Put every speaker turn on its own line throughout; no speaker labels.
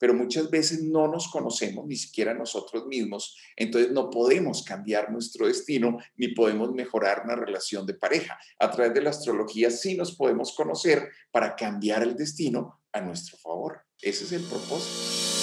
pero muchas veces no nos conocemos ni siquiera nosotros mismos, entonces no podemos cambiar nuestro destino ni podemos mejorar una relación de pareja. A través de la astrología sí nos podemos conocer para cambiar el destino a nuestro favor. Ese es el propósito.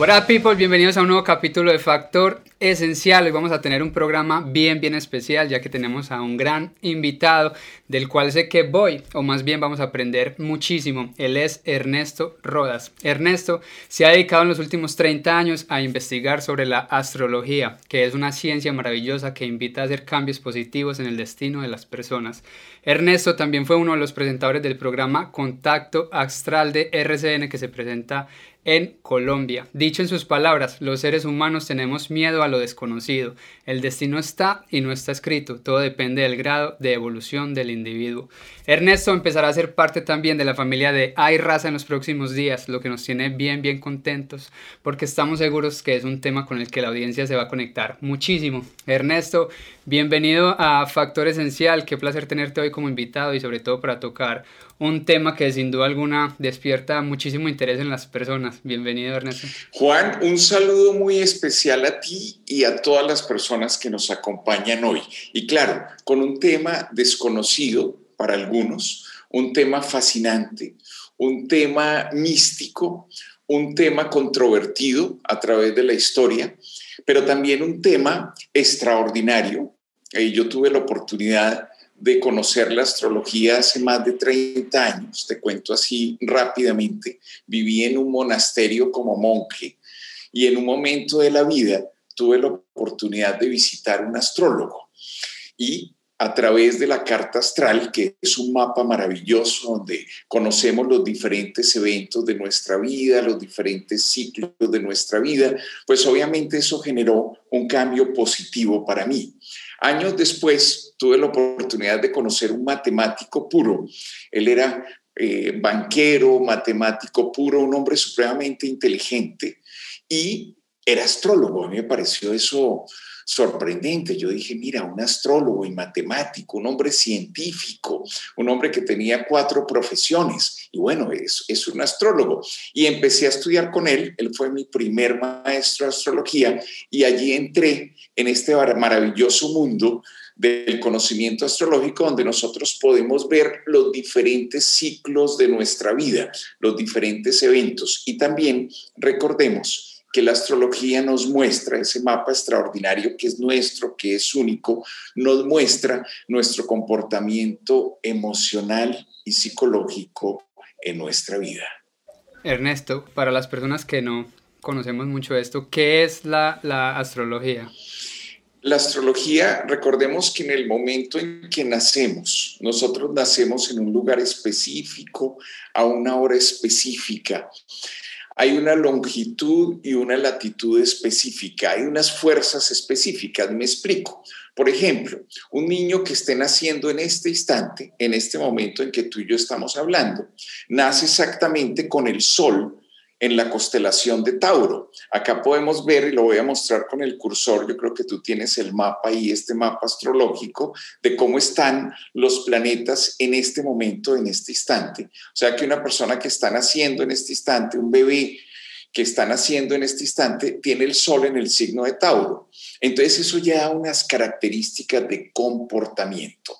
What people, bienvenidos a un nuevo capítulo de Factor Esencial. Hoy vamos a tener un programa bien bien especial ya que tenemos a un gran invitado del cual sé que voy o más bien vamos a aprender muchísimo. Él es Ernesto Rodas. Ernesto se ha dedicado en los últimos 30 años a investigar sobre la astrología, que es una ciencia maravillosa que invita a hacer cambios positivos en el destino de las personas. Ernesto también fue uno de los presentadores del programa Contacto Astral de RCN que se presenta en Colombia. Dicho en sus palabras, los seres humanos tenemos miedo a lo desconocido. El destino está y no está escrito. Todo depende del grado de evolución del individuo. Ernesto empezará a ser parte también de la familia de Hay Raza en los próximos días, lo que nos tiene bien, bien contentos, porque estamos seguros que es un tema con el que la audiencia se va a conectar muchísimo. Ernesto, bienvenido a Factor Esencial. Qué placer tenerte hoy como invitado y sobre todo para tocar un tema que sin duda alguna despierta muchísimo interés en las personas. Bienvenido, Ernesto.
Juan, un saludo muy especial a ti y a todas las personas que nos acompañan hoy. Y claro, con un tema desconocido para algunos, un tema fascinante, un tema místico, un tema controvertido a través de la historia, pero también un tema extraordinario. Y yo tuve la oportunidad de conocer la astrología hace más de 30 años, te cuento así rápidamente, viví en un monasterio como monje y en un momento de la vida tuve la oportunidad de visitar un astrólogo y a través de la carta astral, que es un mapa maravilloso donde conocemos los diferentes eventos de nuestra vida, los diferentes ciclos de nuestra vida, pues obviamente eso generó un cambio positivo para mí. Años después tuve la oportunidad de conocer un matemático puro. Él era eh, banquero, matemático puro, un hombre supremamente inteligente y era astrólogo. A mí me pareció eso sorprendente. Yo dije, mira, un astrólogo y matemático, un hombre científico, un hombre que tenía cuatro profesiones. Y bueno, es, es un astrólogo. Y empecé a estudiar con él. Él fue mi primer maestro de astrología y allí entré en este maravilloso mundo del conocimiento astrológico donde nosotros podemos ver los diferentes ciclos de nuestra vida, los diferentes eventos y también recordemos que la astrología nos muestra, ese mapa extraordinario que es nuestro, que es único, nos muestra nuestro comportamiento emocional y psicológico en nuestra vida.
Ernesto, para las personas que no conocemos mucho esto, ¿qué es la, la astrología?
La astrología, recordemos que en el momento en que nacemos, nosotros nacemos en un lugar específico, a una hora específica hay una longitud y una latitud específica, hay unas fuerzas específicas, me explico. Por ejemplo, un niño que esté naciendo en este instante, en este momento en que tú y yo estamos hablando, nace exactamente con el sol en la constelación de Tauro. Acá podemos ver, y lo voy a mostrar con el cursor, yo creo que tú tienes el mapa y este mapa astrológico de cómo están los planetas en este momento, en este instante. O sea que una persona que está naciendo en este instante, un bebé que está naciendo en este instante, tiene el sol en el signo de Tauro. Entonces eso ya da unas características de comportamiento.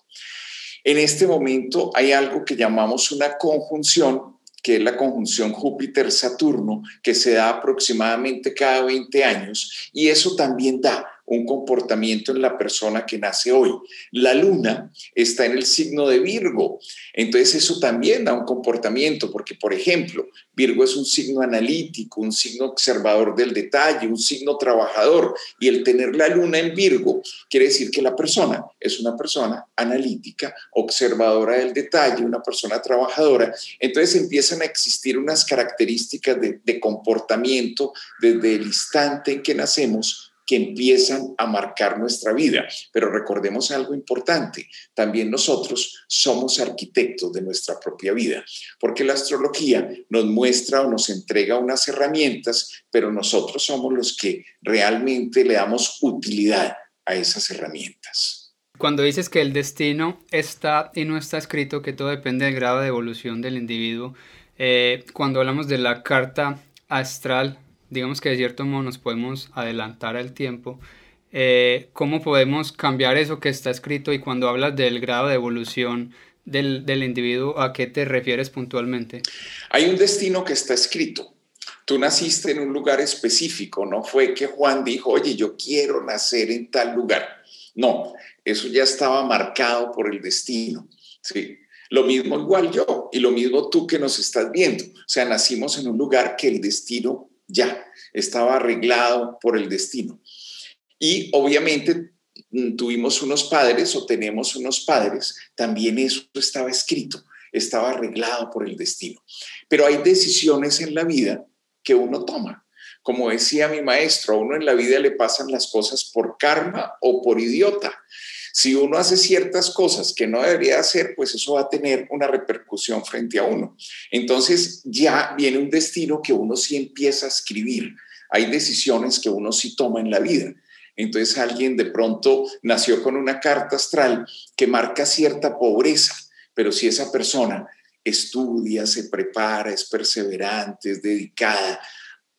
En este momento hay algo que llamamos una conjunción que es la conjunción Júpiter-Saturno, que se da aproximadamente cada 20 años, y eso también da un comportamiento en la persona que nace hoy. La luna está en el signo de Virgo, entonces eso también da un comportamiento, porque por ejemplo, Virgo es un signo analítico, un signo observador del detalle, un signo trabajador, y el tener la luna en Virgo quiere decir que la persona es una persona analítica, observadora del detalle, una persona trabajadora. Entonces empiezan a existir unas características de, comportamiento desde el instante en que nacemos que empiezan a marcar nuestra vida. Pero recordemos algo importante, también nosotros somos arquitectos de nuestra propia vida, porque la astrología nos muestra o nos entrega unas herramientas, pero nosotros somos los que realmente le damos utilidad a esas herramientas.
Cuando dices que el destino está y no está escrito, que todo depende del grado de evolución del individuo, eh, cuando hablamos de la carta astral, digamos que de cierto modo nos podemos adelantar al tiempo. Eh, ¿Cómo podemos cambiar eso que está escrito? Y cuando hablas del grado de evolución del, del individuo, ¿a qué te refieres puntualmente?
Hay un destino que está escrito. Tú naciste en un lugar específico, no fue que Juan dijo, oye, yo quiero nacer en tal lugar no, eso ya estaba marcado por el destino. ¿sí? Lo mismo igual yo y lo mismo tú que nos estás viendo. O sea, nacimos en un lugar que el destino ya estaba arreglado por el destino. Y obviamente mm, tuvimos unos padres o tenemos unos padres, también eso estaba escrito, estaba arreglado por el destino. Pero hay decisiones en la vida que uno toma. Como decía mi maestro, a uno en la vida le pasan las cosas por karma o por idiota. Si uno hace ciertas cosas que no debería hacer, pues eso va a tener una repercusión frente a uno. Entonces ya viene un destino que uno sí empieza a escribir. Hay decisiones que uno sí toma en la vida. Entonces alguien de pronto nació con una carta astral que marca cierta pobreza, pero si esa persona estudia, se prepara, es perseverante, es dedicada,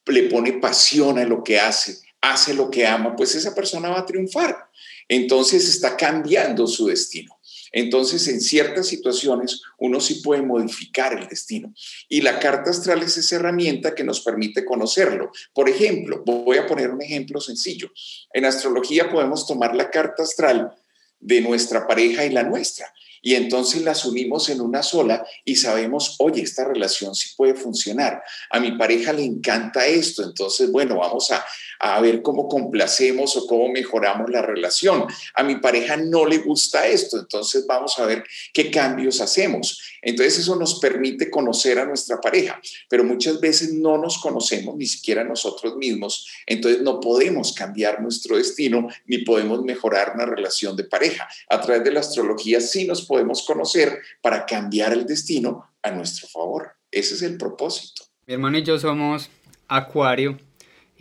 le pone pasión a lo que hace, hace lo que ama, pues esa persona va a triunfar. Entonces está cambiando su destino. Entonces, en ciertas situaciones, uno sí puede modificar el destino. Y la carta astral es esa herramienta que nos permite conocerlo. Por ejemplo, voy a poner un ejemplo sencillo. En astrología podemos tomar la carta astral de nuestra pareja y la nuestra y entonces las unimos en una sola y sabemos, oye, esta relación sí puede funcionar. A mi pareja le encanta esto, entonces, bueno, vamos a, a ver cómo complacemos o cómo mejoramos la relación. A mi pareja no le gusta esto, entonces vamos a ver qué cambios hacemos. Entonces eso nos permite conocer a nuestra pareja, pero muchas veces no nos conocemos ni siquiera nosotros mismos, entonces no podemos cambiar nuestro destino ni podemos mejorar una relación de pareja. A través de la astrología sí nos podemos conocer para cambiar el destino a nuestro favor. Ese es el propósito.
Mi hermano y yo somos Acuario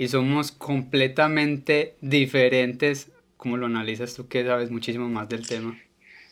y somos completamente diferentes. ¿Cómo lo analizas tú que sabes muchísimo más del tema?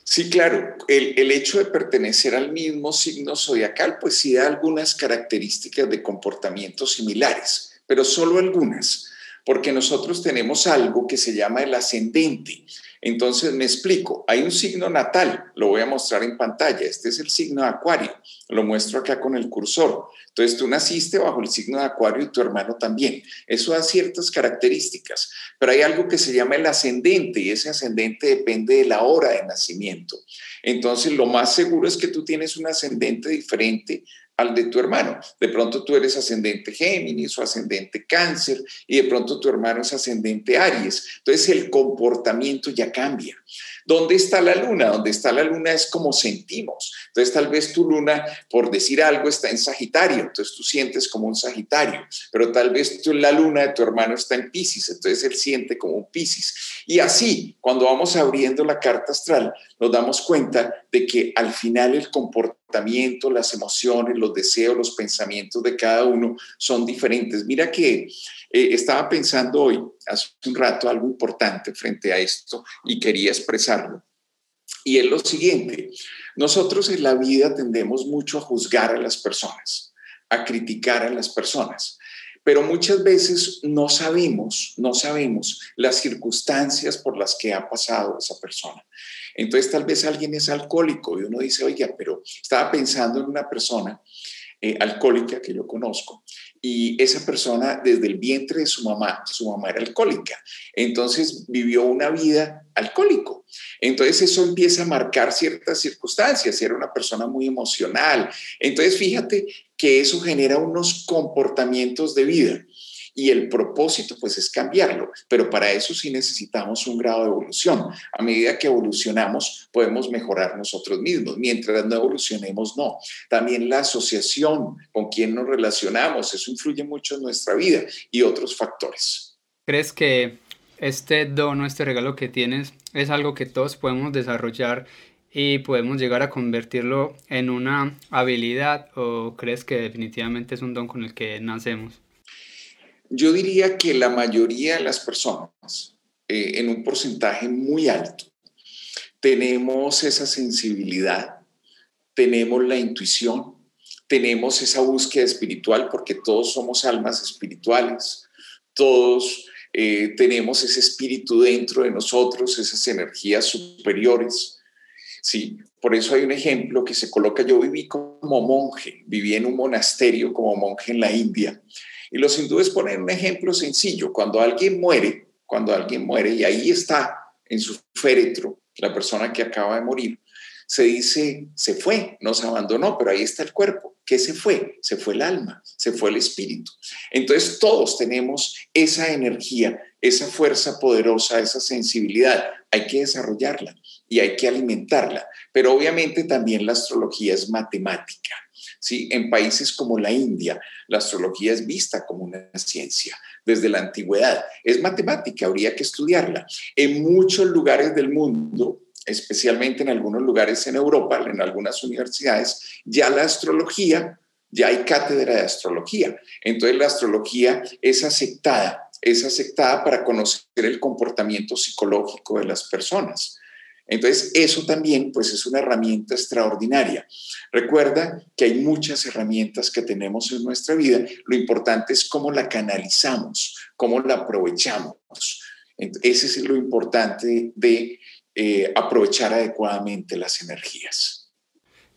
Sí, claro, el, hecho de pertenecer al mismo signo zodiacal, pues sí da algunas características de comportamiento similares, pero solo algunas, porque nosotros tenemos algo que se llama el ascendente. Entonces me explico, hay un signo natal, lo voy a mostrar en pantalla, este es el signo de Acuario, lo muestro acá con el cursor. Entonces tú naciste bajo el signo de Acuario y tu hermano también. Eso da ciertas características, pero hay algo que se llama el ascendente y ese ascendente depende de la hora de nacimiento. Entonces lo más seguro es que tú tienes un ascendente diferente al de tu hermano. De pronto tú eres ascendente Géminis o ascendente Cáncer y de pronto tu hermano es ascendente Aries. Entonces el comportamiento ya cambia. ¿Dónde está la luna? Donde está la luna es como sentimos. Entonces tal vez tu luna, por decir algo, está en Sagitario, entonces tú sientes como un Sagitario, pero tal vez la luna de tu hermano está en Pisces, entonces él siente como un Pisces. Y así, cuando vamos abriendo la carta astral, nos damos cuenta de que al final el comportamiento, las emociones, los deseos, los pensamientos de cada uno son diferentes. Mira que eh, estaba pensando hoy, hace un rato, algo importante frente a esto y quería expresarlo. Y es lo siguiente, nosotros en la vida tendemos mucho a juzgar a las personas, a criticar a las personas, pero muchas veces no sabemos, no sabemos las circunstancias por las que ha pasado esa persona. Entonces tal vez alguien es alcohólico y uno dice, oye, pero estaba pensando en una persona eh, alcohólica que yo conozco y esa persona desde el vientre de su mamá, su mamá era alcohólica, entonces vivió una vida alcohólico. Entonces eso empieza a marcar ciertas circunstancias, era una persona muy emocional. Entonces fíjate que eso genera unos comportamientos de vida y el propósito pues es cambiarlo, pero para eso sí necesitamos un grado de evolución. A medida que evolucionamos podemos mejorar nosotros mismos, mientras no evolucionemos no. También la asociación con quien nos relacionamos, eso influye mucho en nuestra vida y otros factores.
¿Crees que este don, este regalo que tienes, es algo que todos podemos desarrollar y podemos llegar a convertirlo en una habilidad o crees que definitivamente es un don con el que nacemos?
Yo diría que la mayoría de las personas, eh, en un porcentaje muy alto, tenemos esa sensibilidad, tenemos la intuición, tenemos esa búsqueda espiritual porque todos somos almas espirituales, todos eh, tenemos ese espíritu dentro de nosotros, esas energías superiores. Sí, por eso hay un ejemplo que se coloca, yo viví como monje, viví en un monasterio como monje en la India. Y los hindúes ponen un ejemplo sencillo, cuando alguien muere, cuando alguien muere y ahí está en su féretro la persona que acaba de morir, se dice, se fue, nos abandonó, pero ahí está el cuerpo. ¿Qué se fue? Se fue el alma, se fue el espíritu. Entonces todos tenemos esa energía, esa fuerza poderosa, esa sensibilidad. Hay que desarrollarla y hay que alimentarla. Pero obviamente también la astrología es matemática. ¿Sí? En países como la India, la astrología es vista como una ciencia desde la antigüedad. Es matemática, habría que estudiarla. En muchos lugares del mundo, especialmente en algunos lugares en Europa, en algunas universidades, ya la astrología, ya hay cátedra de astrología. Entonces la astrología es aceptada, es aceptada para conocer el comportamiento psicológico de las personas. Entonces, eso también pues es una herramienta extraordinaria. Recuerda que hay muchas herramientas que tenemos en nuestra vida. Lo importante es cómo la canalizamos, cómo la aprovechamos. Ese es lo importante de eh, aprovechar adecuadamente las energías.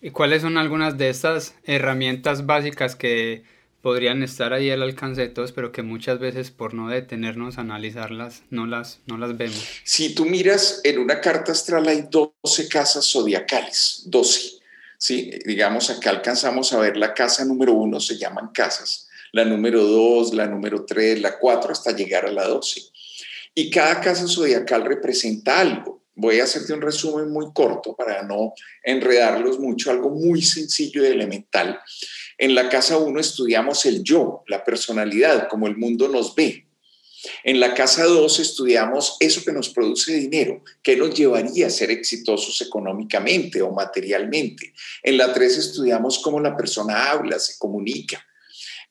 ¿Y cuáles son algunas de estas herramientas básicas que podrían estar ahí al alcance de todos, pero que muchas veces por no detenernos a analizarlas no las, no las vemos?
Si tú miras en una carta astral hay 12 casas zodiacales, 12. ¿sí? Digamos, acá alcanzamos a ver la casa número uno, se llaman casas, la número dos, la número tres, la cuatro, hasta llegar a la 12. Y cada casa zodiacal representa algo. Voy a hacerte un resumen muy corto para no enredarlos mucho, algo muy sencillo y elemental. En la casa 1 estudiamos el yo, la personalidad, como el mundo nos ve. En la casa 2 estudiamos eso que nos produce dinero, qué nos llevaría a ser exitosos económicamente o materialmente. En la 3 estudiamos cómo la persona habla, se comunica.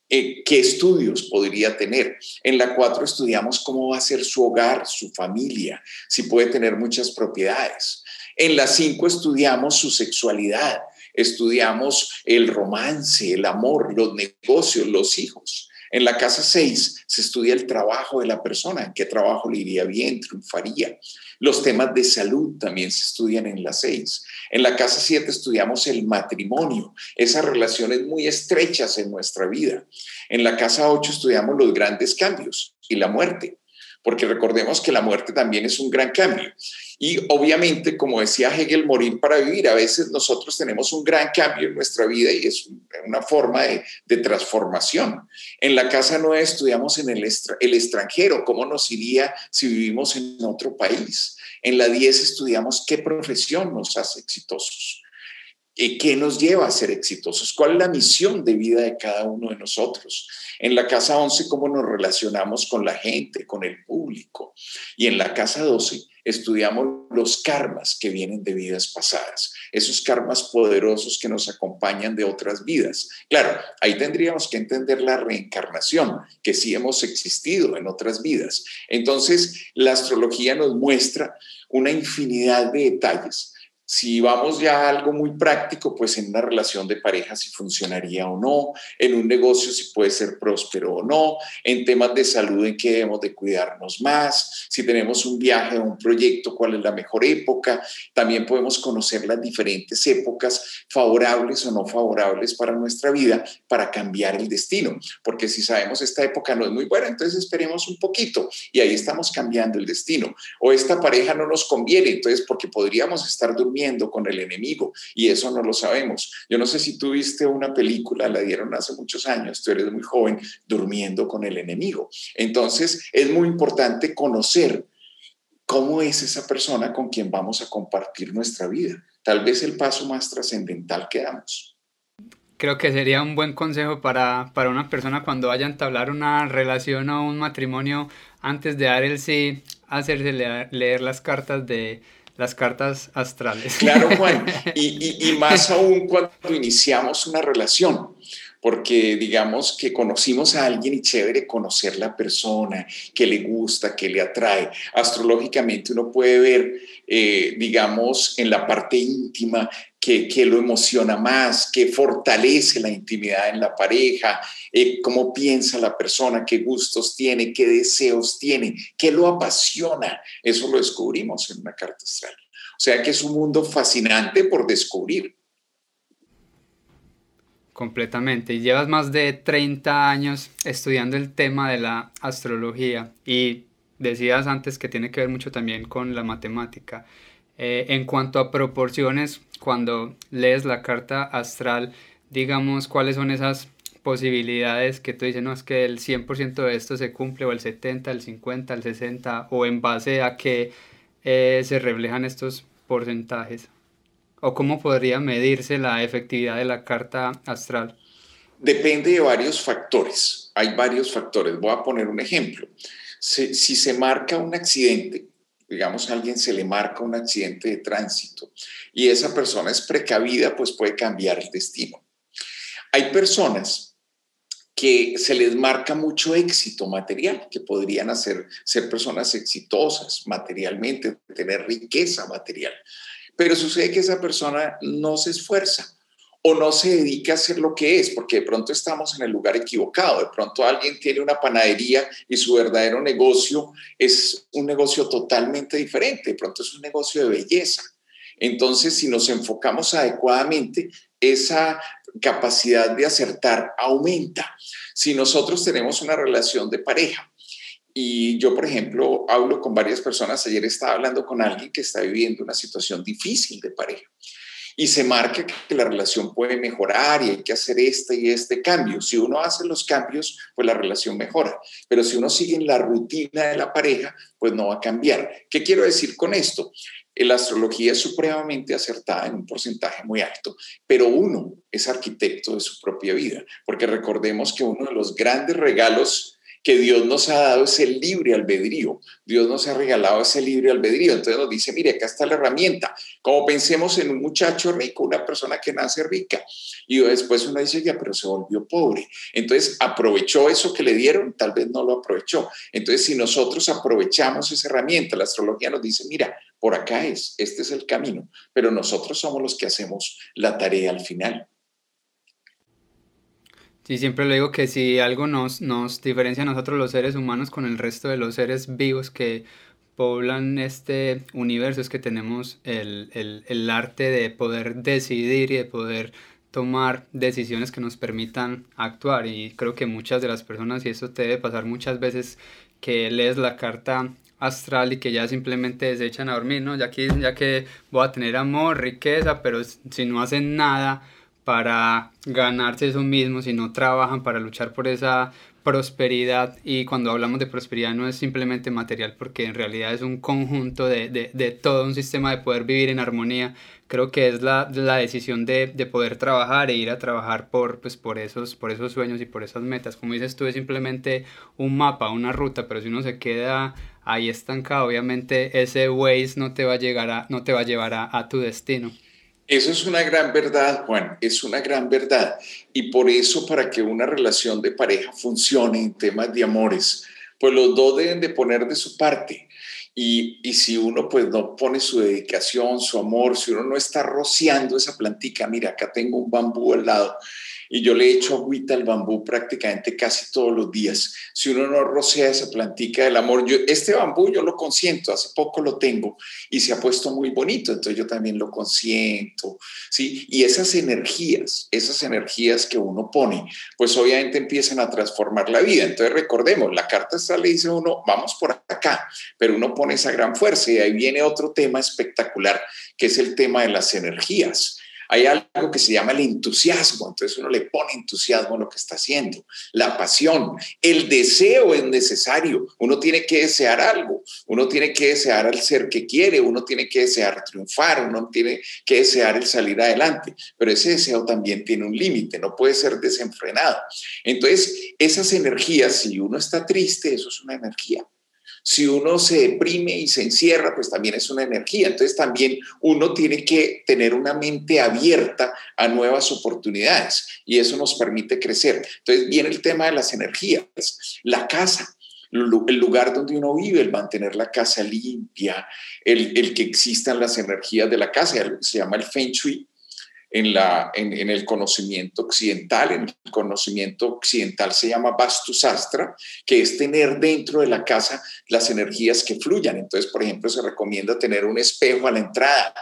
Eh, qué estudios podría tener. En la 4 estudiamos cómo va a ser su hogar, su familia, si puede tener muchas propiedades. En la 5 estudiamos su sexualidad, estudiamos el romance, el amor, los negocios, los hijos. En la casa 6 se estudia el trabajo de la persona, en qué trabajo le iría bien, triunfaría. Los temas de salud también se estudian en la 6. En la casa 7 estudiamos el matrimonio, esas relaciones muy estrechas en nuestra vida. En la casa 8 estudiamos los grandes cambios y la muerte, porque recordemos que la muerte también es un gran cambio. Y obviamente, como decía Hegel, morir para vivir. A veces nosotros tenemos un gran cambio en nuestra vida y es una forma de, transformación. En la casa 9 estudiamos en el, el extranjero, cómo nos iría si vivimos en otro país. En la 10 estudiamos qué profesión nos hace exitosos. ¿Qué nos lleva a ser exitosos? ¿Cuál es la misión de vida de cada uno de nosotros? En la casa 11, cómo nos relacionamos con la gente, con el público. Y en la casa 12, estudiamos los karmas que vienen de vidas pasadas, esos karmas poderosos que nos acompañan de otras vidas. Claro, ahí tendríamos que entender la reencarnación, que sí hemos existido en otras vidas. Entonces, la astrología nos muestra una infinidad de detalles si vamos ya a algo muy práctico, pues en una relación de pareja si funcionaría o no, en un negocio si puede ser próspero o no, en temas de salud en qué debemos de cuidarnos más, si tenemos un viaje o un proyecto, cuál es la mejor época. También podemos conocer las diferentes épocas favorables o no favorables para nuestra vida para cambiar el destino, porque si sabemos esta época no es muy buena, entonces esperemos un poquito y ahí estamos cambiando el destino. O esta pareja no nos conviene, entonces porque podríamos estar durmiendo con el enemigo y eso no lo sabemos. Yo no sé si tú viste una película, la dieron hace muchos años, tú eres muy joven, durmiendo con el enemigo. Entonces es muy importante conocer cómo es esa persona con quien vamos a compartir nuestra vida. Tal vez el paso más trascendental que damos.
Creo que sería un buen consejo para, para una persona cuando vaya a entablar una relación o un matrimonio antes de dar el sí, hacerse leer las cartas de, las cartas astrales.
Claro, Juan. Y, y, más aún cuando iniciamos una relación, porque digamos que conocimos a alguien y chévere conocer la persona, que le gusta, que le atrae. Astrológicamente uno puede ver, eh, digamos, en la parte íntima que, lo emociona más, que fortalece la intimidad en la pareja, eh, cómo piensa la persona, qué gustos tiene, qué deseos tiene, qué lo apasiona. Eso lo descubrimos en una carta astral. O sea que es un mundo fascinante por descubrir.
Completamente. Y llevas más de 30 años estudiando el tema de la astrología y decías antes que tiene que ver mucho también con la matemática. Eh, en cuanto a proporciones, cuando lees la carta astral, digamos, cuáles son esas posibilidades que tú dices, no, es que el 100% de esto se cumple, o el 70, el 50, el 60, o en base a qué eh, se reflejan estos porcentajes? ¿O cómo podría medirse la efectividad de la carta astral?
Depende de varios factores. Hay varios factores. Voy a poner un ejemplo. Si, se marca un accidente, digamos a alguien se le marca un accidente de tránsito y esa persona es precavida, pues puede cambiar el destino. Hay personas que se les marca mucho éxito material, que podrían hacer, ser personas exitosas materialmente, tener riqueza material. Pero sucede que esa persona no se esfuerza o no se dedica a hacer lo que es, porque de pronto estamos en el lugar equivocado, de pronto alguien tiene una panadería y su verdadero negocio es un negocio totalmente diferente, de pronto es un negocio de belleza. Entonces, si nos enfocamos adecuadamente, esa capacidad de acertar aumenta. Si nosotros tenemos una relación de pareja, y yo, por ejemplo, hablo con varias personas, ayer estaba hablando con alguien que está viviendo una situación difícil de pareja y se marca que la relación puede mejorar y hay que hacer este y este cambio. Si uno hace los cambios, pues la relación mejora. Pero si uno sigue en la rutina de la pareja, pues no va a cambiar. ¿Qué quiero decir con esto? La astrología es supremamente acertada en un porcentaje muy alto, pero uno es arquitecto de su propia vida, porque recordemos que uno de los grandes regalos que Dios nos ha dado ese libre albedrío. Dios nos ha regalado ese libre albedrío. Entonces nos dice, mire, acá está la herramienta. Como pensemos en un muchacho rico, una persona que nace rica. Y después uno dice, ya, pero se volvió pobre. Entonces aprovechó eso que le dieron, tal vez no lo aprovechó. Entonces si nosotros aprovechamos esa herramienta, la astrología nos dice, mira, por acá es, este es el camino, pero nosotros somos los que hacemos la tarea al final.
Sí, siempre le digo que si algo nos, nos diferencia a nosotros los seres humanos con el resto de los seres vivos que poblan este universo es que tenemos el, el, el arte de poder decidir y de poder tomar decisiones que nos permitan actuar y creo que muchas de las personas y eso te debe pasar muchas veces que lees la carta astral y que ya simplemente se echan a dormir, ¿no? Ya que, ya que voy a tener amor, riqueza, pero si no hacen nada para ganarse eso mismo, si no trabajan para luchar por esa prosperidad. Y cuando hablamos de prosperidad no es simplemente material porque en realidad es un conjunto de, de, de todo un sistema de poder vivir en armonía. Creo que es la, la decisión de, de, poder trabajar e ir a trabajar por, pues, por, esos, por esos sueños y por esas metas. Como dices tú es simplemente un mapa, una ruta pero si uno se queda ahí estancado obviamente ese Waze no te va a, llegar a, no te va a llevar a, a tu destino
eso es una gran verdad, Juan, es una gran verdad. Y por eso, para que una relación de pareja funcione en temas de amores, pues los dos deben de poner de su parte. Y, y, si uno pues no pone su dedicación, su amor, si uno no está rociando esa plantica, mira, acá tengo un bambú al lado, y yo le echo agüita al bambú prácticamente casi todos los días. Si uno no rocea esa plantica del amor, yo, este bambú yo lo consiento, hace poco lo tengo y se ha puesto muy bonito, entonces yo también lo consiento, ¿sí? Y esas energías, esas energías que uno pone, pues obviamente empiezan a transformar la vida. Entonces recordemos, la carta está le dice uno, vamos por acá, pero uno pone esa gran fuerza y ahí viene otro tema espectacular, que es el tema de las energías hay algo que se llama el entusiasmo, entonces uno le pone entusiasmo a lo que está haciendo, la pasión, el deseo es necesario, uno tiene que desear algo, uno tiene que desear al ser que quiere, uno tiene que desear triunfar, uno tiene que desear el salir adelante, pero ese deseo también tiene un límite, no puede ser desenfrenado. Entonces, esas energías, si uno está triste, eso es una energía. Si uno se deprime y se encierra, pues también es una energía. Entonces también uno tiene que tener una mente abierta a nuevas oportunidades y eso nos permite crecer. Entonces viene el tema de las energías. La casa, el lugar donde uno vive, el mantener la casa limpia, el, el que existan las energías de la casa, se llama el Feng Shui, en, la, en, el conocimiento occidental. En el conocimiento occidental se llama Vastu Sastra, que es tener dentro de la casa las energías que fluyan. Entonces, por ejemplo, se recomienda tener un espejo a la entrada.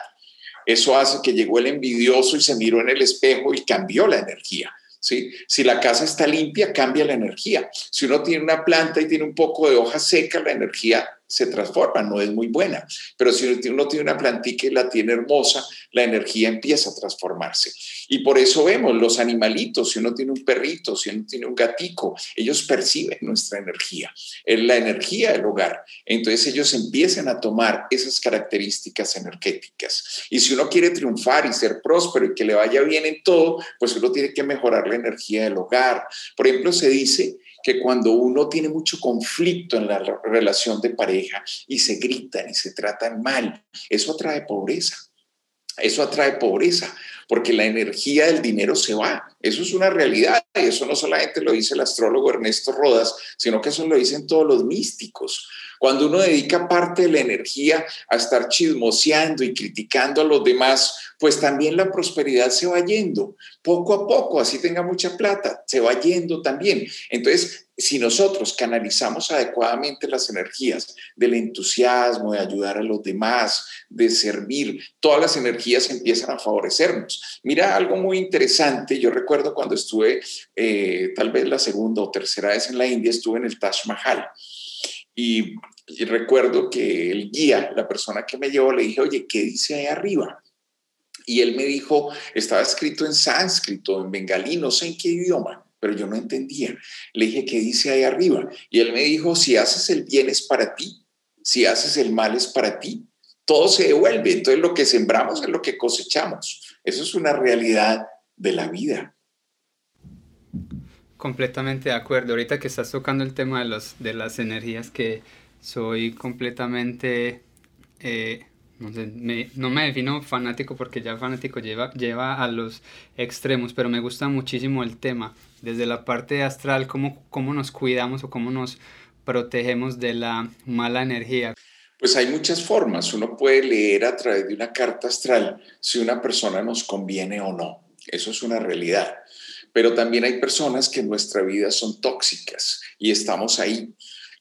Eso hace que llegó el envidioso y se miró en el espejo y cambió la energía. ¿Sí? Si la casa está limpia, cambia la energía. Si uno tiene una planta y tiene un poco de hoja seca, la energía se transforma, no es muy buena. Pero si uno tiene una plantita y la tiene hermosa, la energía empieza a transformarse. Y por eso vemos los animalitos, si uno tiene un perrito, si uno tiene un gatico, ellos perciben nuestra energía, es la energía del hogar. Entonces ellos empiezan a tomar esas características energéticas. Y si uno quiere triunfar y ser próspero y que le vaya bien en todo, pues uno tiene que mejorar la energía del hogar. Por ejemplo, se dice que cuando uno tiene mucho conflicto en la relación de pareja y se gritan y se tratan mal, eso atrae pobreza. Eso atrae pobreza, porque la energía del dinero se va. Eso es una realidad y eso no solamente lo dice el astrólogo Ernesto Rodas, sino que eso lo dicen todos los místicos. Cuando uno dedica parte de la energía a estar chismoseando y criticando a los demás, pues también la prosperidad se va yendo, poco a poco, así tenga mucha plata, se va yendo también. Entonces, si nosotros canalizamos adecuadamente las energías del entusiasmo, de ayudar a los demás, de servir, todas las energías empiezan a favorecernos. Mira algo muy interesante, yo recuerdo cuando estuve, eh, tal vez la segunda o tercera vez en la India, estuve en el Taj Mahal y, recuerdo que el guía, la persona que me llevó, le dije, oye, ¿qué dice ahí arriba? Y él me dijo, estaba escrito en sánscrito, en bengalí, no sé en qué idioma, pero yo no entendía. Le dije, ¿qué dice ahí arriba? Y él me dijo, si haces el bien es para ti, si haces el mal es para ti, todo se devuelve. Entonces lo que sembramos es lo que cosechamos. Eso es una realidad de la vida.
Completamente de acuerdo. Ahorita que estás tocando el tema de, los, de las energías, que soy completamente, eh, no, sé, no me defino fanático porque ya fanático lleva, lleva a los extremos, pero me gusta muchísimo el tema, desde la parte astral, cómo, cómo nos cuidamos o cómo nos protegemos de la mala energía.
Pues hay muchas formas. Uno puede leer a través de una carta astral si una persona nos conviene o no. Eso es una realidad pero también hay personas que en nuestra vida son tóxicas y estamos ahí.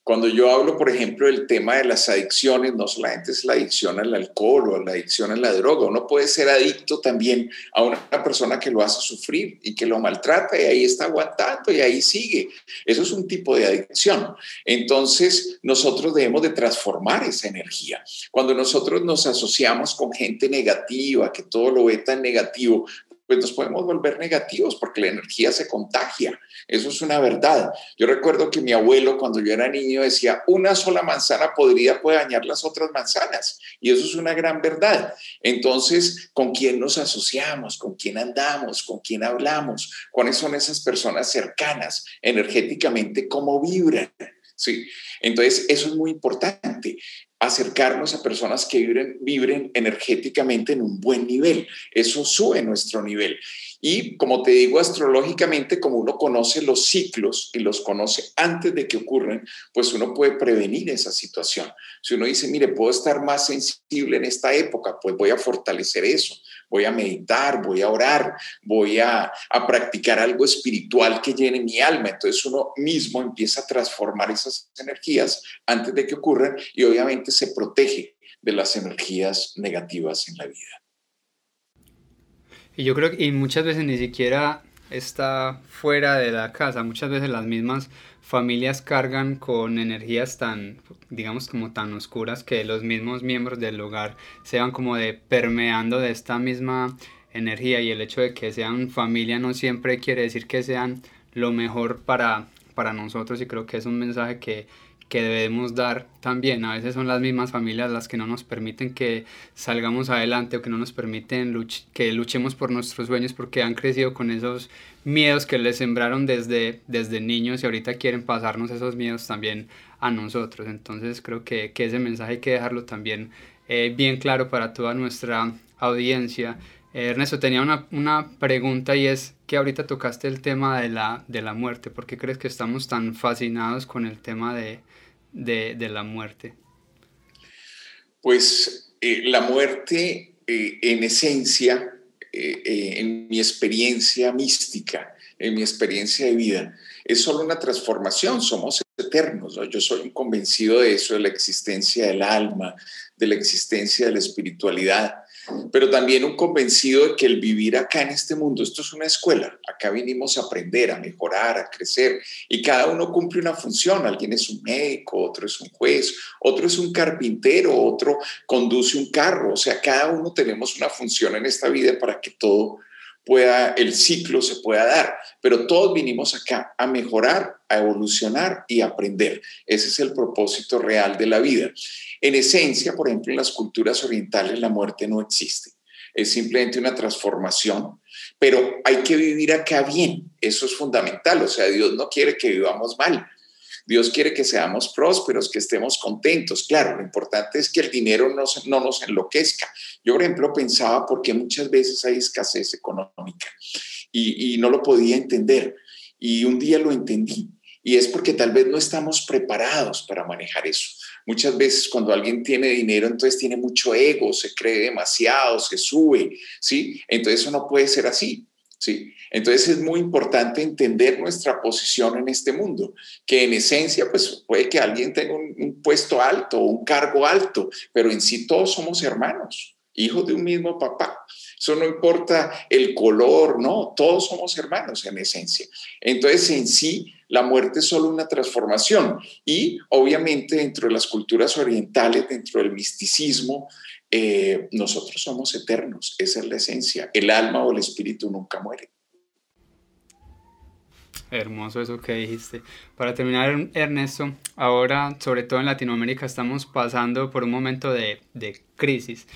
Cuando yo hablo, por ejemplo, del tema de las adicciones, no solamente es la adicción al alcohol o la adicción a la droga, uno puede ser adicto también a una persona que lo hace sufrir y que lo maltrata y ahí está aguantando y ahí sigue. Eso es un tipo de adicción. Entonces, nosotros debemos de transformar esa energía. Cuando nosotros nos asociamos con gente negativa, que todo lo ve tan negativo, pues nos podemos volver negativos porque la energía se contagia. Eso es una verdad. Yo recuerdo que mi abuelo cuando yo era niño decía, una sola manzana podría puede dañar las otras manzanas. Y eso es una gran verdad. Entonces, ¿con quién nos asociamos? ¿Con quién andamos? ¿Con quién hablamos? ¿Cuáles son esas personas cercanas energéticamente? ¿Cómo vibran? Sí, entonces eso es muy importante acercarnos a personas que vibren, vibren energéticamente en un buen nivel. Eso sube nuestro nivel. Y como te digo, astrológicamente, como uno conoce los ciclos y los conoce antes de que ocurren, pues uno puede prevenir esa situación. Si uno dice, mire, puedo estar más sensible en esta época, pues voy a fortalecer eso voy a meditar, voy a orar, voy a, a, practicar algo espiritual que llene mi alma. Entonces uno mismo empieza a transformar esas energías antes de que ocurran y obviamente se protege de las energías negativas en la vida.
Y yo creo que muchas veces ni siquiera está fuera de la casa, muchas veces las mismas familias cargan con energías tan, digamos, como tan oscuras que los mismos miembros del hogar se van como de permeando de esta misma energía. Y el hecho de que sean familia no siempre quiere decir que sean lo mejor para, para nosotros. Y creo que es un mensaje que, que debemos dar también. A veces son las mismas familias las que no nos permiten que salgamos adelante o que no nos permiten que luchemos por nuestros sueños porque han crecido con esos miedos que les sembraron desde, desde niños y ahorita quieren pasarnos esos miedos también a nosotros. Entonces creo que, que ese mensaje hay que dejarlo también eh, bien claro para toda nuestra audiencia. Ernesto, tenía una, una, pregunta y es que ahorita tocaste el tema de la, de la muerte. ¿Por qué crees que estamos tan fascinados con el tema de, de, la muerte?
Pues eh, la muerte, eh, en esencia, en mi experiencia mística, en mi experiencia de vida, es solo una transformación, somos eternos. Yo soy convencido de eso, de la existencia del alma, de la existencia de la espiritualidad pero también un convencido de que el vivir acá en este mundo, esto es una escuela, acá vinimos a aprender, a mejorar, a crecer, y cada uno cumple una función, alguien es un médico, otro es un juez, otro es un carpintero, otro conduce un carro, o sea, cada uno tenemos una función en esta vida para que todo pueda, el ciclo se pueda dar, pero todos vinimos acá a mejorar, a evolucionar y aprender. Ese es el propósito real de la vida. En esencia, por ejemplo, en las culturas orientales la muerte no existe. Es simplemente una transformación, pero hay que vivir acá bien. Eso es fundamental. O sea, Dios no quiere que vivamos mal. Dios quiere que seamos prósperos, que estemos contentos. Claro, lo importante es que el dinero no, no nos enloquezca. Yo, por ejemplo, pensaba por qué muchas veces hay escasez económica y, y no lo podía entender. Y un día lo entendí. Y es porque tal vez no estamos preparados para manejar eso. Muchas veces cuando alguien tiene dinero, entonces tiene mucho ego, se cree demasiado, se sube, ¿sí? Entonces eso no puede ser así, ¿sí? Entonces es muy importante entender nuestra posición en este mundo, que en esencia, pues puede que alguien tenga un, un puesto alto, un cargo alto, pero en sí todos somos hermanos, hijos de un mismo papá. Eso no importa el color, no, todos somos hermanos en esencia. Entonces, en sí, la muerte es solo una transformación y obviamente dentro de las culturas orientales, dentro del misticismo, eh, nosotros somos eternos, esa es la esencia. El alma o el espíritu nunca muere.
Hermoso eso que dijiste. Para terminar, Ernesto, ahora, sobre todo en Latinoamérica, estamos pasando por un momento de, de crisis.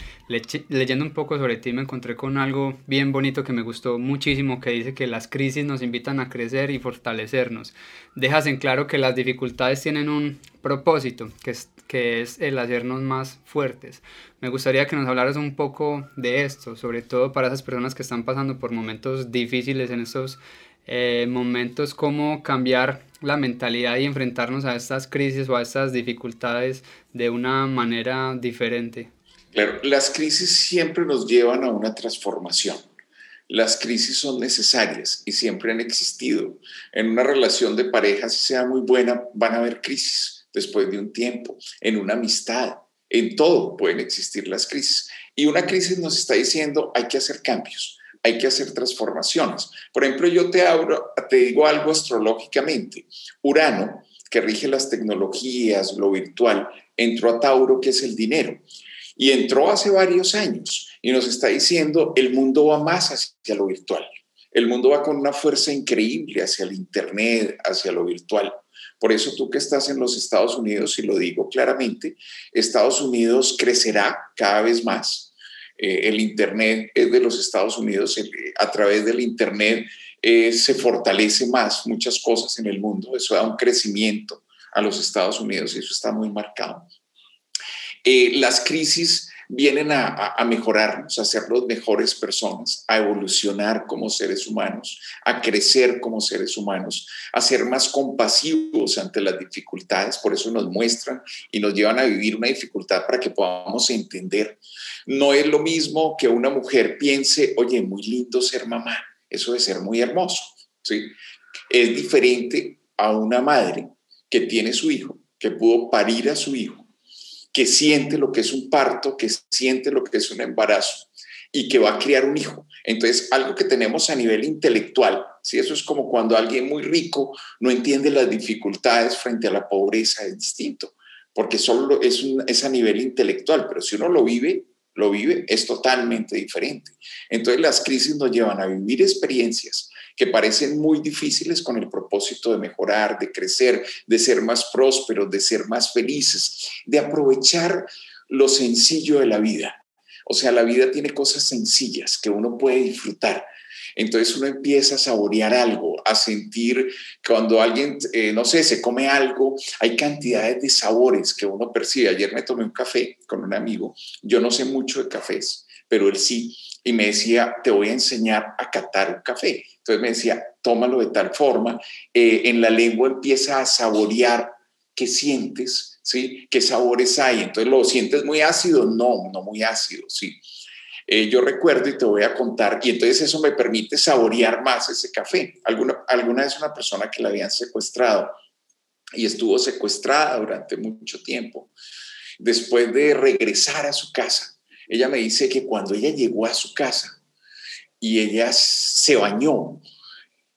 leyendo un poco sobre ti me encontré con algo bien bonito que me gustó muchísimo, que dice que las crisis nos invitan a crecer y fortalecernos. Dejas en claro que las dificultades tienen un propósito, que es, que es el hacernos más fuertes. Me gustaría que nos hablaras un poco de esto, sobre todo para esas personas que están pasando por momentos difíciles en estos eh, momentos, cómo cambiar la mentalidad y enfrentarnos a estas crisis o a estas dificultades de una manera diferente.
Claro, las crisis siempre nos llevan a una transformación. Las crisis son necesarias y siempre han existido. En una relación de pareja, si sea muy buena, van a haber crisis después de un tiempo. En una amistad, en todo pueden existir las crisis. Y una crisis nos está diciendo hay que hacer cambios hay que hacer transformaciones. Por ejemplo, yo te, abro, te digo algo astrológicamente. Urano, que rige las tecnologías, lo virtual, entró a Tauro, que es el dinero. Y entró hace varios años y nos está diciendo, el mundo va más hacia lo virtual. El mundo va con una fuerza increíble hacia el Internet, hacia lo virtual. Por eso tú que estás en los Estados Unidos, y lo digo claramente, Estados Unidos crecerá cada vez más eh, el Internet de los Estados Unidos, a través del Internet eh, se fortalece más muchas cosas en el mundo, eso da un crecimiento a los Estados Unidos y eso está muy marcado. Eh, las crisis vienen a, a, mejorarnos, a los mejores personas, a evolucionar como seres humanos, a crecer como seres humanos, a ser más compasivos ante las dificultades. Por eso nos muestran y nos llevan a vivir una dificultad para que podamos entender. No es lo mismo que una mujer piense, oye, muy lindo ser mamá, eso de ser muy hermoso. ¿sí? Es diferente a una madre que tiene su hijo, que pudo parir a su hijo que siente lo que es un parto, que siente lo que es un embarazo y que va a criar un hijo. Entonces, algo que tenemos a nivel intelectual, si eso es como cuando alguien muy rico no entiende las dificultades frente a la pobreza, es distinto, porque solo es, es a nivel intelectual, pero si uno lo vive, lo vive, es totalmente diferente. Entonces las crisis nos llevan a vivir experiencias que parecen muy difíciles con el propósito de mejorar, de crecer, de ser más prósperos, de ser más felices, de aprovechar lo sencillo de la vida. O sea, la vida tiene cosas sencillas que uno puede disfrutar. Entonces uno empieza a saborear algo, a sentir cuando alguien, eh, no sé, se come algo, hay cantidades de sabores que uno percibe. Ayer me tomé un café con un amigo, yo no sé mucho de cafés, pero él sí, y me decía, te voy a enseñar a catar un café. Entonces me decía, tómalo de tal forma, eh, en la lengua empieza a saborear qué sientes, ¿sí? ¿Qué sabores hay? Entonces, ¿lo sientes muy ácido? No, no muy ácido, ¿sí? Eh, yo recuerdo y te voy a contar, y entonces eso me permite saborear más ese café. Alguna, alguna vez una persona que la habían secuestrado y estuvo secuestrada durante mucho tiempo, después de regresar a su casa, ella me dice que cuando ella llegó a su casa y ella se bañó,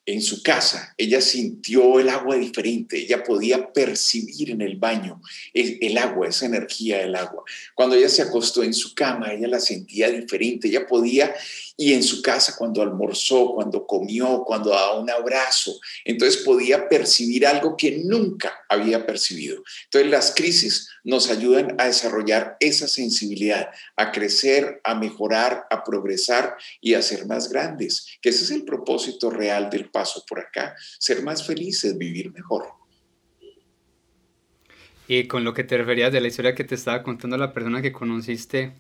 en su casa, ella sintió el agua diferente, ella podía percibir en el baño el, agua, esa energía del agua. Cuando ella se acostó en su cama, ella la sentía diferente, ella podía y en su casa cuando almorzó, cuando comió, cuando daba un abrazo, entonces podía percibir algo que nunca había percibido. Entonces las crisis nos ayudan a desarrollar esa sensibilidad, a crecer, a mejorar, a progresar y a ser más grandes, que ese es el propósito real del paso por acá, ser más felices, vivir mejor.
Y con lo que te referías de la historia que te estaba contando la persona que conociste,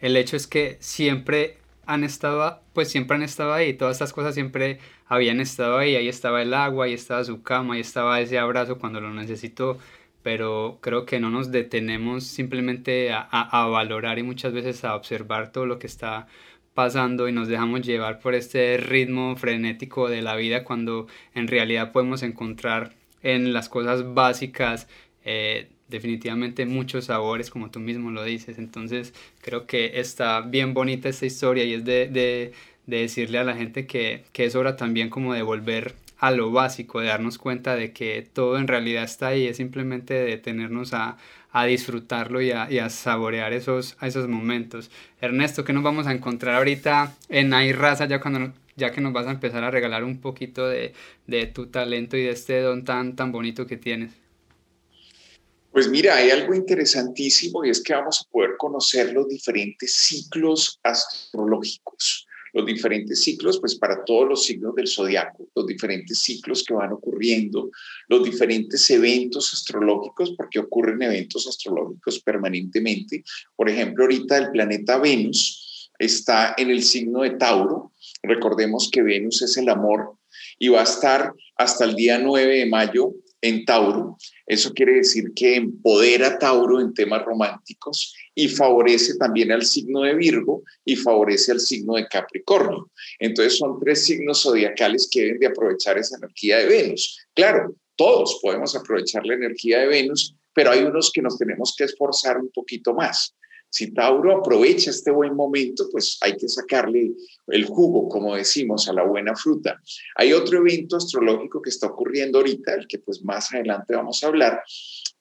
el hecho es que siempre han estado, pues siempre han estado ahí, todas estas cosas siempre habían estado ahí, ahí estaba el agua, ahí estaba su cama, ahí estaba ese abrazo cuando lo necesitó, pero creo que no nos detenemos simplemente a, a, valorar y muchas veces a observar todo lo que está pasando y nos dejamos llevar por este ritmo frenético de la vida cuando en realidad podemos encontrar en las cosas básicas eh, definitivamente muchos sabores, como tú mismo lo dices. Entonces creo que está bien bonita esta historia y es de, de, de decirle a la gente que, que, es hora también como de volver a lo básico, de darnos cuenta de que todo en realidad está ahí, es simplemente detenernos a, a disfrutarlo y a, y a, saborear esos, esos momentos. Ernesto, ¿qué nos vamos a encontrar ahorita en Hay Raza ya cuando ya que nos vas a empezar a regalar un poquito de, de tu talento y de este don tan, tan bonito que tienes?
Pues mira, hay algo interesantísimo y es que vamos a poder conocer los diferentes ciclos astrológicos, los diferentes ciclos, pues para todos los signos del zodiaco, los diferentes ciclos que van ocurriendo, los diferentes eventos astrológicos, porque ocurren eventos astrológicos permanentemente. Por ejemplo, ahorita el planeta Venus está en el signo de Tauro. Recordemos que Venus es el amor y va a estar hasta el día 9 de mayo en Tauro. Eso quiere decir que empodera a Tauro en temas románticos y favorece también al signo de Virgo y favorece al signo de Capricornio. Entonces son tres signos zodiacales que deben de aprovechar esa energía de Venus. Claro, todos podemos aprovechar la energía de Venus, pero hay unos que nos tenemos que esforzar un poquito más. Si Tauro aprovecha este buen momento, pues hay que sacarle el jugo, como decimos, a la buena fruta. Hay otro evento astrológico que está ocurriendo ahorita, el que pues más adelante vamos a hablar,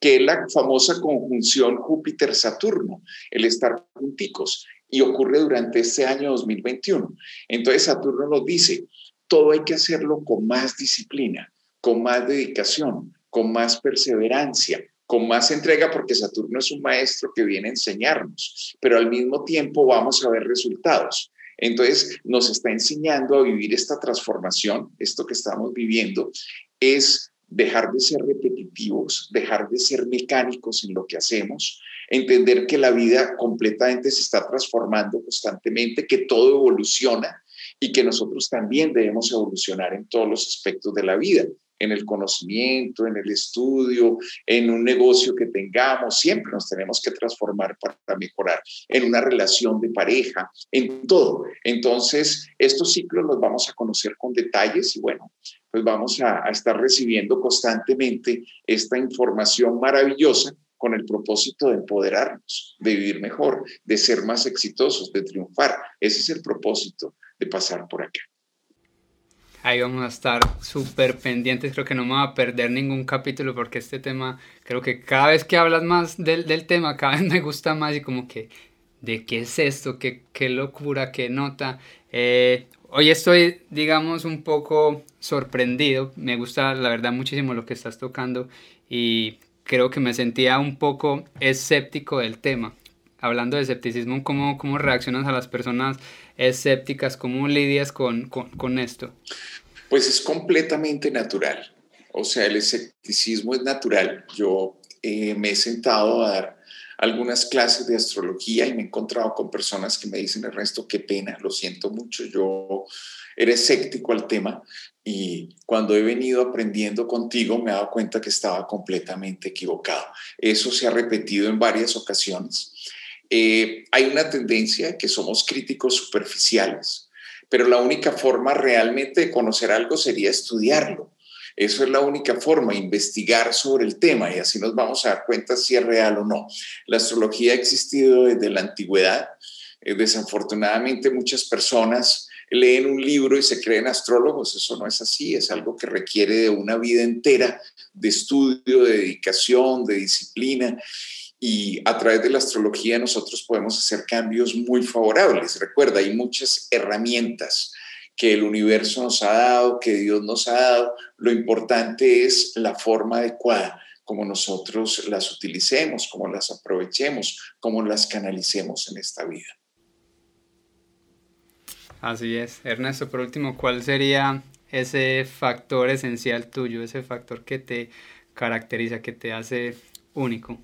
que es la famosa conjunción Júpiter-Saturno, el estar junticos, y ocurre durante este año 2021. Entonces Saturno nos dice, todo hay que hacerlo con más disciplina, con más dedicación, con más perseverancia, con más entrega porque Saturno es un maestro que viene a enseñarnos, pero al mismo tiempo vamos a ver resultados. Entonces nos está enseñando a vivir esta transformación, esto que estamos viviendo, es dejar de ser repetitivos, dejar de ser mecánicos en lo que hacemos, entender que la vida completamente se está transformando constantemente, que todo evoluciona y que nosotros también debemos evolucionar en todos los aspectos de la vida en el conocimiento, en el estudio, en un negocio que tengamos, siempre nos tenemos que transformar para mejorar, en una relación de pareja, en todo. Entonces, estos ciclos los vamos a conocer con detalles y bueno, pues vamos a, estar recibiendo constantemente esta información maravillosa con el propósito de empoderarnos, de vivir mejor, de ser más exitosos, de triunfar. Ese es el propósito de pasar por acá.
Ahí vamos a estar súper pendientes, creo que no me va a perder ningún capítulo porque este tema, creo que cada vez que hablas más del, del tema, cada vez me gusta más y como que de qué es esto, qué, qué locura, qué nota. Eh, hoy estoy, digamos, un poco sorprendido. Me gusta, la verdad, muchísimo lo que estás tocando y creo que me sentía un poco escéptico del tema. Hablando de escepticismo, ¿cómo, cómo reaccionas a las personas escépticas? ¿Cómo lidias con, con, con esto?
Pues es completamente natural. O sea, el escepticismo es natural. Yo eh, me he sentado a dar algunas clases de astrología y me he encontrado con personas que me dicen, Ernesto, qué pena, lo siento mucho, yo era escéptico al tema y cuando he venido aprendiendo contigo me he dado cuenta que estaba completamente equivocado. Eso se ha repetido en varias ocasiones. Eh, hay una tendencia que somos críticos superficiales, pero la única forma realmente de conocer algo sería estudiarlo. Eso es la única forma, investigar sobre el tema y así nos vamos a dar cuenta si es real o no. La astrología ha existido desde la antigüedad. Eh, desafortunadamente muchas personas leen un libro y se creen astrólogos. Eso no es así, es algo que requiere de una vida entera de estudio, de dedicación, de disciplina. Y a través de la astrología nosotros podemos hacer cambios muy favorables. Recuerda, hay muchas herramientas que el universo nos ha dado, que Dios nos ha dado. Lo importante es la forma adecuada, como nosotros las utilicemos, como las aprovechemos, como las canalicemos en esta vida.
Así es. Ernesto, por último, ¿cuál sería ese factor esencial tuyo, ese factor que te caracteriza, que te hace único?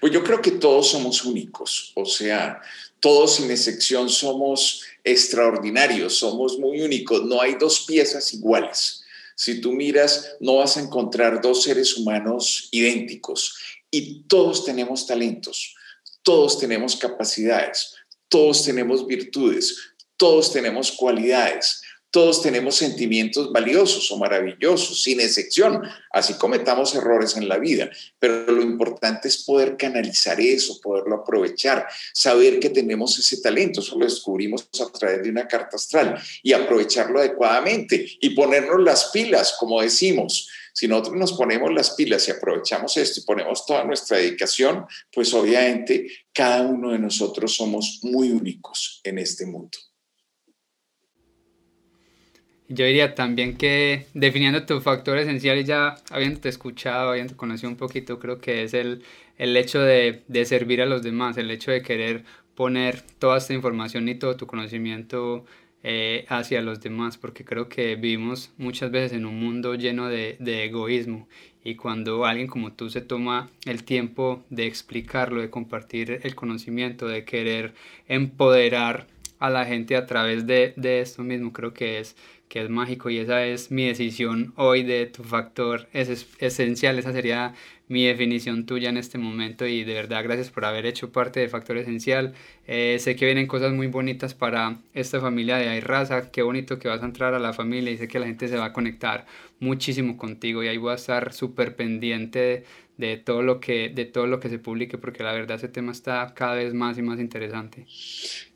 Pues yo creo que todos somos únicos, o sea, todos sin excepción somos extraordinarios, somos muy únicos, no hay dos piezas iguales. Si tú miras, no vas a encontrar dos seres humanos idénticos y todos tenemos talentos, todos tenemos capacidades, todos tenemos virtudes, todos tenemos cualidades. Todos tenemos sentimientos valiosos o maravillosos, sin excepción, así cometamos errores en la vida, pero lo importante es poder canalizar eso, poderlo aprovechar, saber que tenemos ese talento, eso lo descubrimos a través de una carta astral y aprovecharlo adecuadamente y ponernos las pilas, como decimos. Si nosotros nos ponemos las pilas y aprovechamos esto y ponemos toda nuestra dedicación, pues obviamente cada uno de nosotros somos muy únicos en este mundo.
Yo diría también que definiendo tu factor esencial y ya habiéndote escuchado, habiendo conocido un poquito, creo que es el, el hecho de, de, servir a los demás, el hecho de querer poner toda esta información y todo tu conocimiento eh, hacia los demás, porque creo que vivimos muchas veces en un mundo lleno de, de egoísmo. Y cuando alguien como tú se toma el tiempo de explicarlo, de compartir el conocimiento, de querer empoderar a la gente a través de, de esto mismo, creo que es que es mágico y esa es mi decisión hoy de tu factor. Es esencial, esa sería mi definición tuya en este momento y de verdad gracias por haber hecho parte de Factor Esencial. Eh, sé que vienen cosas muy bonitas para esta familia de Ayraza, qué bonito que vas a entrar a la familia y sé que la gente se va a conectar muchísimo contigo y ahí voy a estar súper pendiente de, todo lo que, de todo lo que se publique porque la verdad ese tema está cada vez más y más interesante.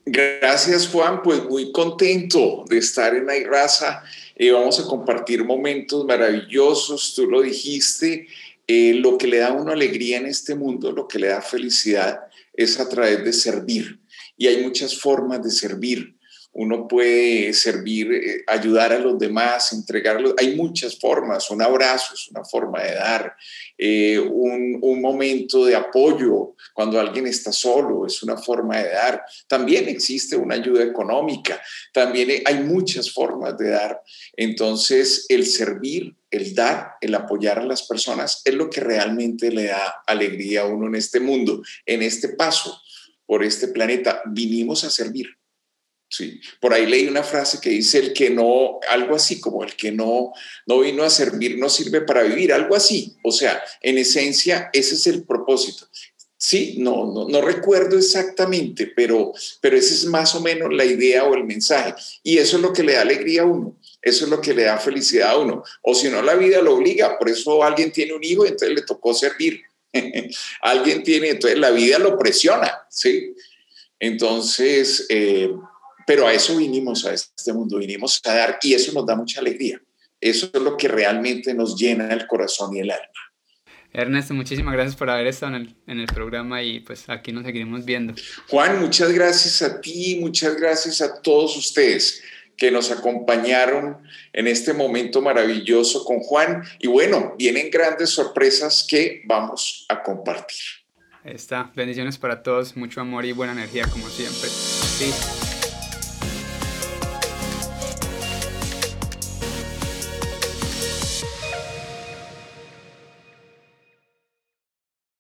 Gracias Juan, pues muy contento de estar en Ayraza. Eh, vamos a compartir momentos maravillosos, tú lo dijiste, eh, lo que le da a uno alegría en este mundo, lo que le da felicidad es a través de servir. Y hay muchas formas de servir. Uno puede servir, eh, ayudar a los demás, entregarlos. Hay muchas formas. Un abrazo es una forma de dar. Eh, un, un, momento de apoyo cuando alguien está solo es una forma de dar. También existe una ayuda económica. También hay muchas formas de dar. Entonces, el servir el dar, el apoyar a las personas es lo que realmente le da alegría a uno en este mundo, en este paso por este planeta. Vinimos a servir. Sí, por ahí leí una frase que dice el que no, algo así como el que no, no vino a servir no sirve para vivir, algo así. O sea, en esencia ese es el propósito. Sí, no, no, no recuerdo exactamente, pero, pero esa es más o menos la idea o el mensaje. Y eso es lo que le da alegría a uno. Eso es lo que le da felicidad a uno. O si no, la vida lo obliga. Por eso alguien tiene un hijo entonces le tocó servir. alguien tiene, entonces la vida lo presiona, ¿sí? Entonces, eh, pero a eso vinimos a este mundo, vinimos a dar y eso nos da mucha alegría. Eso es lo que realmente nos llena el corazón y el alma.
Ernesto, muchísimas gracias por haber estado en el, en el programa y pues aquí nos seguiremos viendo.
Juan, muchas gracias a ti, muchas gracias a todos ustedes que nos acompañaron en este momento maravilloso con Juan. Y bueno, vienen grandes sorpresas que vamos a compartir.
está. Bendiciones para todos, mucho amor y buena energía como siempre. Sí.